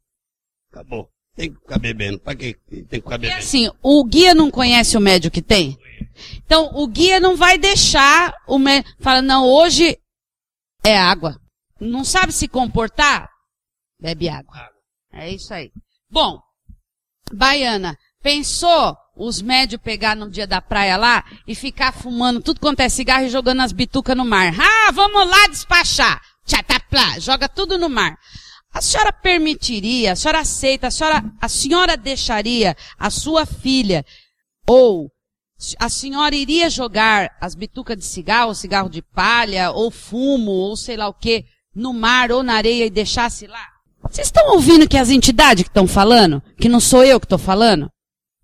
Acabou. Tem que ficar bebendo. Pra quê? Tem que ficar E bebendo. assim, o guia não conhece o médio que tem? Então, o guia não vai deixar o médio, fala, não, hoje é água. Não sabe se comportar? Bebe água. É isso aí. Bom, Baiana, pensou os médios pegar no dia da praia lá e ficar fumando tudo quanto é cigarro e jogando as bitucas no mar? Ah, vamos lá despachar. Tchataplá, joga tudo no mar. A senhora permitiria, a senhora aceita, a senhora, a senhora deixaria a sua filha ou a senhora iria jogar as bitucas de cigarro, cigarro de palha, ou fumo, ou sei lá o que, no mar ou na areia e deixasse lá? Vocês estão ouvindo que as entidades que estão falando? Que não sou eu que estou falando?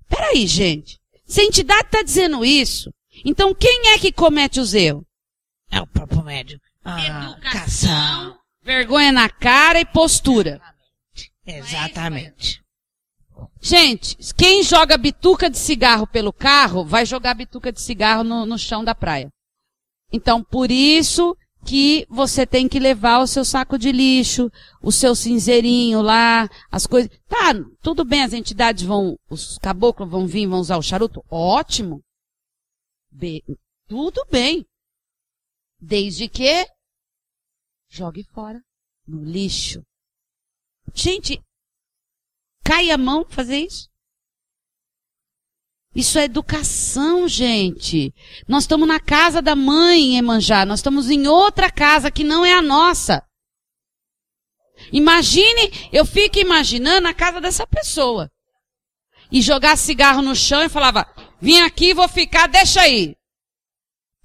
Peraí, gente. Se a entidade está dizendo isso, então quem é que comete os erros? É o próprio médium. Ah, cação. Vergonha na cara e postura. Exatamente. Gente, quem joga bituca de cigarro pelo carro, vai jogar bituca de cigarro no, no chão da praia. Então, por isso que você tem que levar o seu saco de lixo, o seu cinzeirinho lá, as coisas. Tá, tudo bem, as entidades vão, os caboclos vão vir, vão usar o charuto? Ótimo. Be- Tudo bem. Desde que jogue fora no lixo. Gente, cai a mão fazer isso? Isso é educação, gente. Nós estamos na casa da mãe em Emanjá. Nós estamos em outra casa que não é a nossa. Imagine, eu fico imaginando a casa dessa pessoa. E jogar cigarro no chão e falava, vim aqui, vou ficar, deixa aí.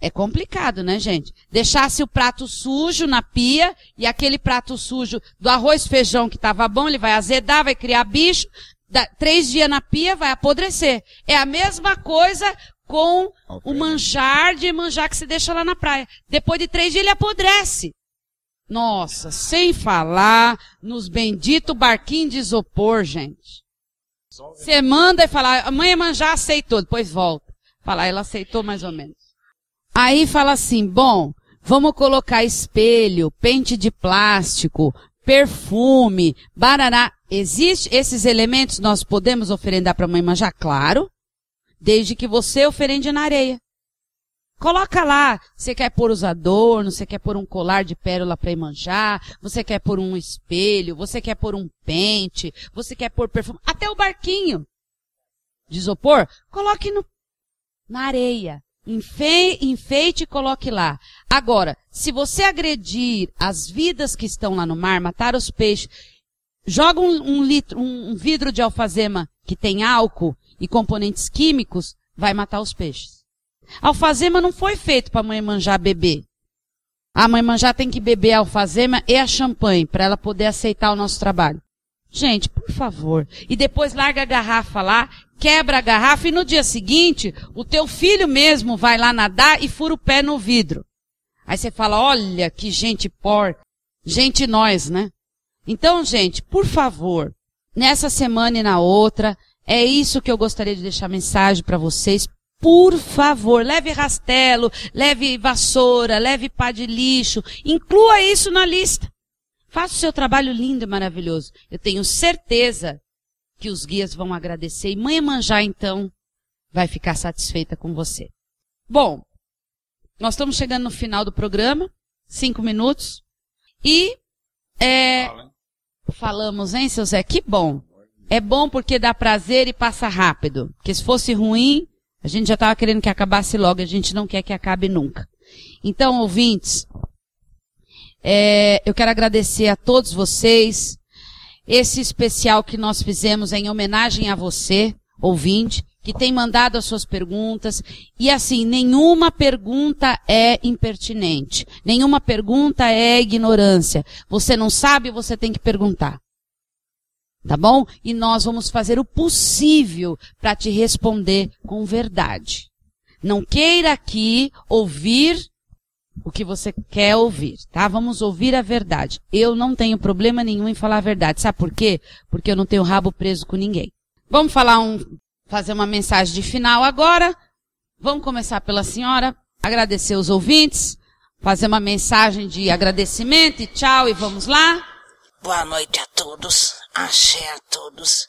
É complicado, né, gente? Deixasse o prato sujo na pia e aquele prato sujo do arroz feijão que estava bom, ele vai azedar, vai criar bicho, dá, três dias na pia vai apodrecer. É a mesma coisa com o manjar de manjar que se deixa lá na praia. Depois de três dias ele apodrece. Nossa, sem falar nos benditos barquinhos de isopor, gente. Você manda e fala, a mãe manjar aceitou, depois volta. Fala, ela aceitou mais ou menos. Aí fala assim, bom, vamos colocar espelho, pente de plástico, perfume, barará. Existe esses elementos nós podemos oferendar para a mãe manjar? Claro. Desde que você oferende na areia. Coloca lá, você quer pôr os adornos, você quer pôr um colar de pérola para manjar, você quer pôr um espelho, você quer pôr um pente, você quer pôr perfume, até o barquinho de isopor, coloque no, na areia. Enfe, enfeite e coloque lá. Agora, se você agredir as vidas que estão lá no mar, matar os peixes, joga um, um litro, um, vidro de alfazema que tem álcool e componentes químicos, vai matar os peixes. Alfazema não foi feito para a mãe manjar beber. A mãe manjar tem que beber alfazema e a champanhe para ela poder aceitar o nosso trabalho. Gente, por favor. E depois larga a garrafa lá quebra a garrafa e no dia seguinte, o teu filho mesmo vai lá nadar e fura o pé no vidro. Aí você fala, olha que gente porca. Gente nós, né? Então, gente, por favor, nessa semana e na outra, é isso que eu gostaria de deixar mensagem para vocês. Por favor, leve rastelo, leve vassoura, leve pá de lixo, inclua isso na lista. Faça o seu trabalho lindo e maravilhoso. Eu tenho certeza que os guias vão agradecer e mãe Manjá então vai ficar satisfeita com você. Bom, nós estamos chegando no final do programa, cinco minutos, e é, falamos, hein, seu Zé? Que bom. É bom porque dá prazer e passa rápido. Porque se fosse ruim, a gente já estava querendo que acabasse logo, a gente não quer que acabe nunca. Então, ouvintes, é, eu quero agradecer a todos vocês esse especial que nós fizemos em homenagem a você, ouvinte, que tem mandado as suas perguntas. E assim, nenhuma pergunta é impertinente. Nenhuma pergunta é ignorância. Você não sabe, você tem que perguntar. Tá bom? E nós vamos fazer o possível para te responder com verdade. Não queira aqui ouvir o que você quer ouvir, tá? Vamos ouvir a verdade. Eu não tenho problema nenhum em falar a verdade. Sabe por quê? Porque eu não tenho rabo preso com ninguém. Vamos falar um, fazer uma mensagem de final agora. Vamos começar pela senhora, agradecer os ouvintes, fazer uma mensagem de agradecimento e tchau e vamos lá. Boa noite a todos, axé a todos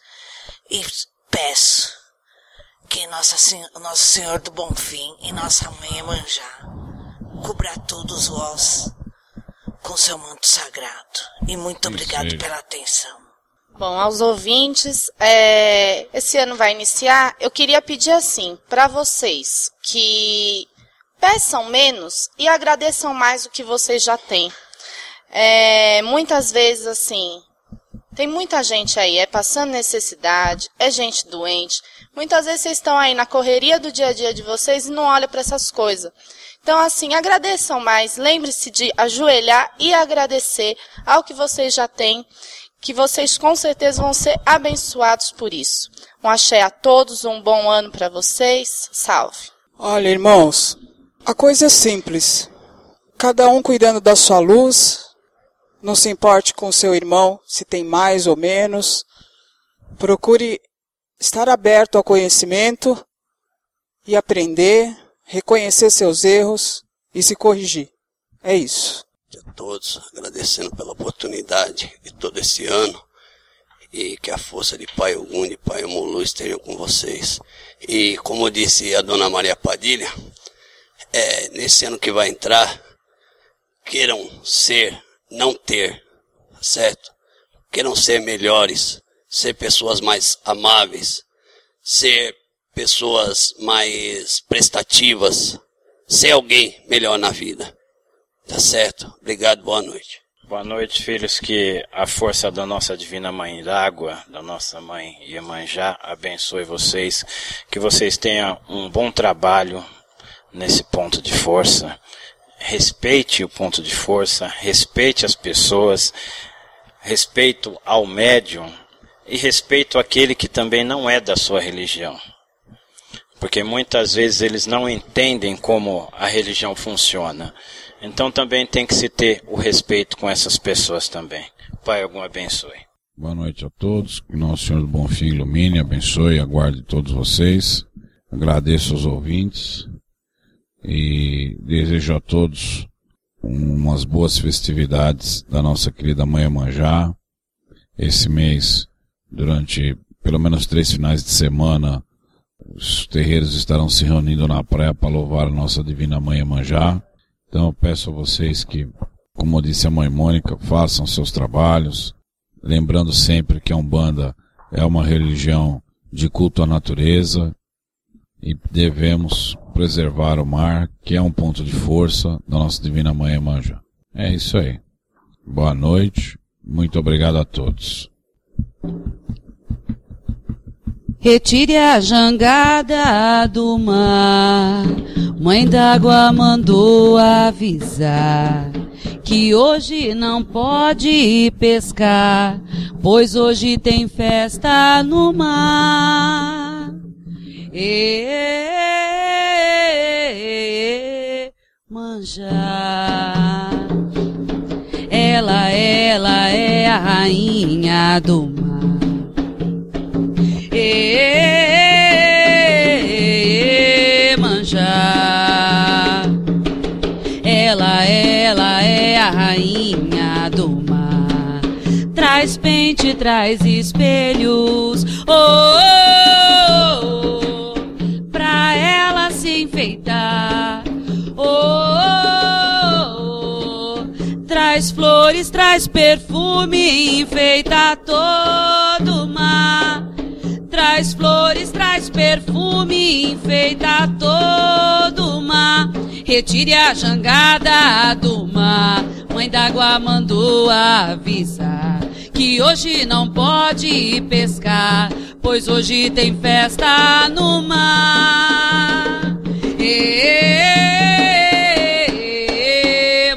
e peço que Nossa Nosso Senhor do Bom Fim e Nossa Mãe Emanjá cubra todos vós com seu manto sagrado. E muito obrigado pela atenção. Bom, aos ouvintes, é, esse ano vai iniciar. Eu queria pedir assim para vocês que peçam menos e agradeçam mais o que vocês já têm. É, muitas vezes assim, tem muita gente aí, é passando necessidade, é gente doente. Muitas vezes vocês estão aí na correria do dia a dia de vocês e não olham para essas coisas. Então, assim, agradeçam mais. Lembre-se de ajoelhar e agradecer ao que vocês já têm, que vocês com certeza vão ser abençoados por isso. Um axé a todos, um bom ano para vocês. Salve. Olha, irmãos, a coisa é simples. Cada um cuidando da sua luz, não se importe com o seu irmão, se tem mais ou menos. Procure estar aberto ao conhecimento e aprender reconhecer seus erros e se corrigir. É isso. A todos, agradecendo pela oportunidade de todo esse ano e que a força de Pai Ogum e Pai Omulu estejam com vocês. E como disse a dona Maria Padilha, é, nesse ano que vai entrar, queiram ser, não ter, certo? Queiram ser melhores, ser pessoas mais amáveis, ser pessoas mais prestativas, ser alguém melhor na vida. Tá certo? Obrigado, boa noite. Boa noite, filhos. Que a força da nossa Divina Mãe d'Água, da nossa Mãe Iemanjá, abençoe vocês. Que vocês tenham um bom trabalho nesse ponto de força. Respeite o ponto de força, respeite as pessoas, respeito ao médium e respeito aquele que também não é da sua religião. Porque muitas vezes eles não entendem como a religião funciona. Então também tem que se ter o respeito com essas pessoas também. Pai, algum abençoe. Boa noite a todos. Que Nosso Senhor do Bom Fim ilumine, abençoe e aguarde todos vocês. Agradeço aos ouvintes e desejo a todos umas boas festividades da nossa querida Mãe Manjá. Esse mês, durante pelo menos três finais de semana, os terreiros estarão se reunindo na praia para louvar a nossa Divina Mãe Manjá. Então eu peço a vocês que, como disse a mãe Mônica, façam seus trabalhos, lembrando sempre que a Umbanda é uma religião de culto à natureza e devemos preservar o mar, que é um ponto de força da nossa Divina Mãe Emanjá. É isso aí. Boa noite, muito obrigado a todos. Retire a jangada do mar. Mãe d'água mandou avisar que hoje não pode ir pescar, pois hoje tem festa no mar. E manjar. Ela, ela é a rainha do mar. Pente, traz espelhos. Oh, oh, oh, pra ela se enfeitar. Oh, oh, oh, traz flores, traz perfume, enfeita todo o mar. Traz flores, traz perfume, enfeita todo o mar. Retire a jangada do mar. Mãe d'água mandou avisar que hoje não pode pescar, pois hoje tem festa no mar. E,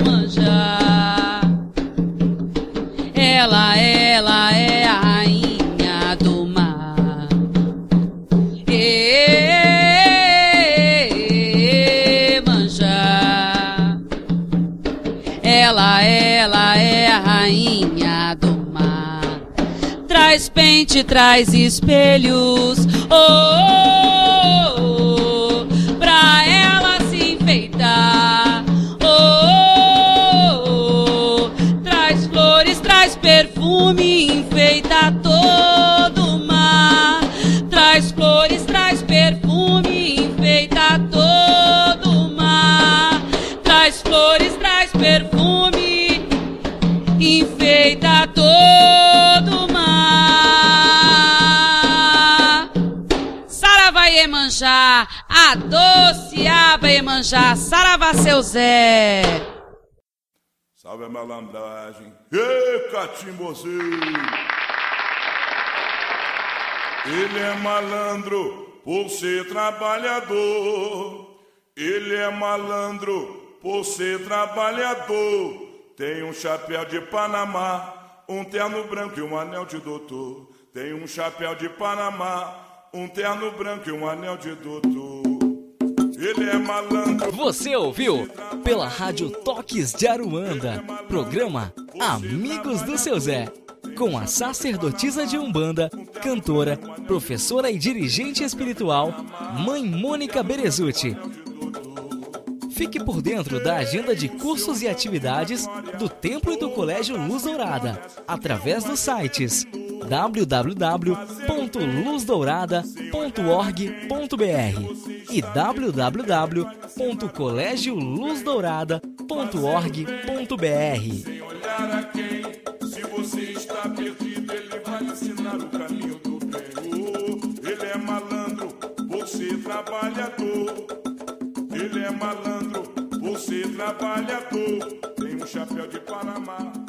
manjar. Ela, ela é a rainha do mar. E, manjar. Ela, ela é Traz pente, traz espelhos. Oh, oh, Iemanjá, Saravá seu Zé. Salve a malandragem. Ê, catimbozinho! Ele é malandro por ser trabalhador. Ele é malandro por ser trabalhador. Tem um chapéu de Panamá, um terno branco e um anel de doutor. Tem um chapéu de Panamá, um terno branco e um anel de doutor. Ele é malandro. Você ouviu? Pela Rádio Toques de Aruanda, programa Amigos do Seu Zé, com a sacerdotisa de Umbanda, cantora, professora e dirigente espiritual, Mãe Mônica Berezuti. Fique por dentro da agenda de cursos e atividades do Templo e do Colégio Luz Dourada, através dos sites www.luzdourada.org.br e www.colegioluzdourada.org.br. Se você está perdido, ele vai ensinar o caminho do ele é malandro, você trabalhador. Você trabalhador. Tem um chapéu de Panamá.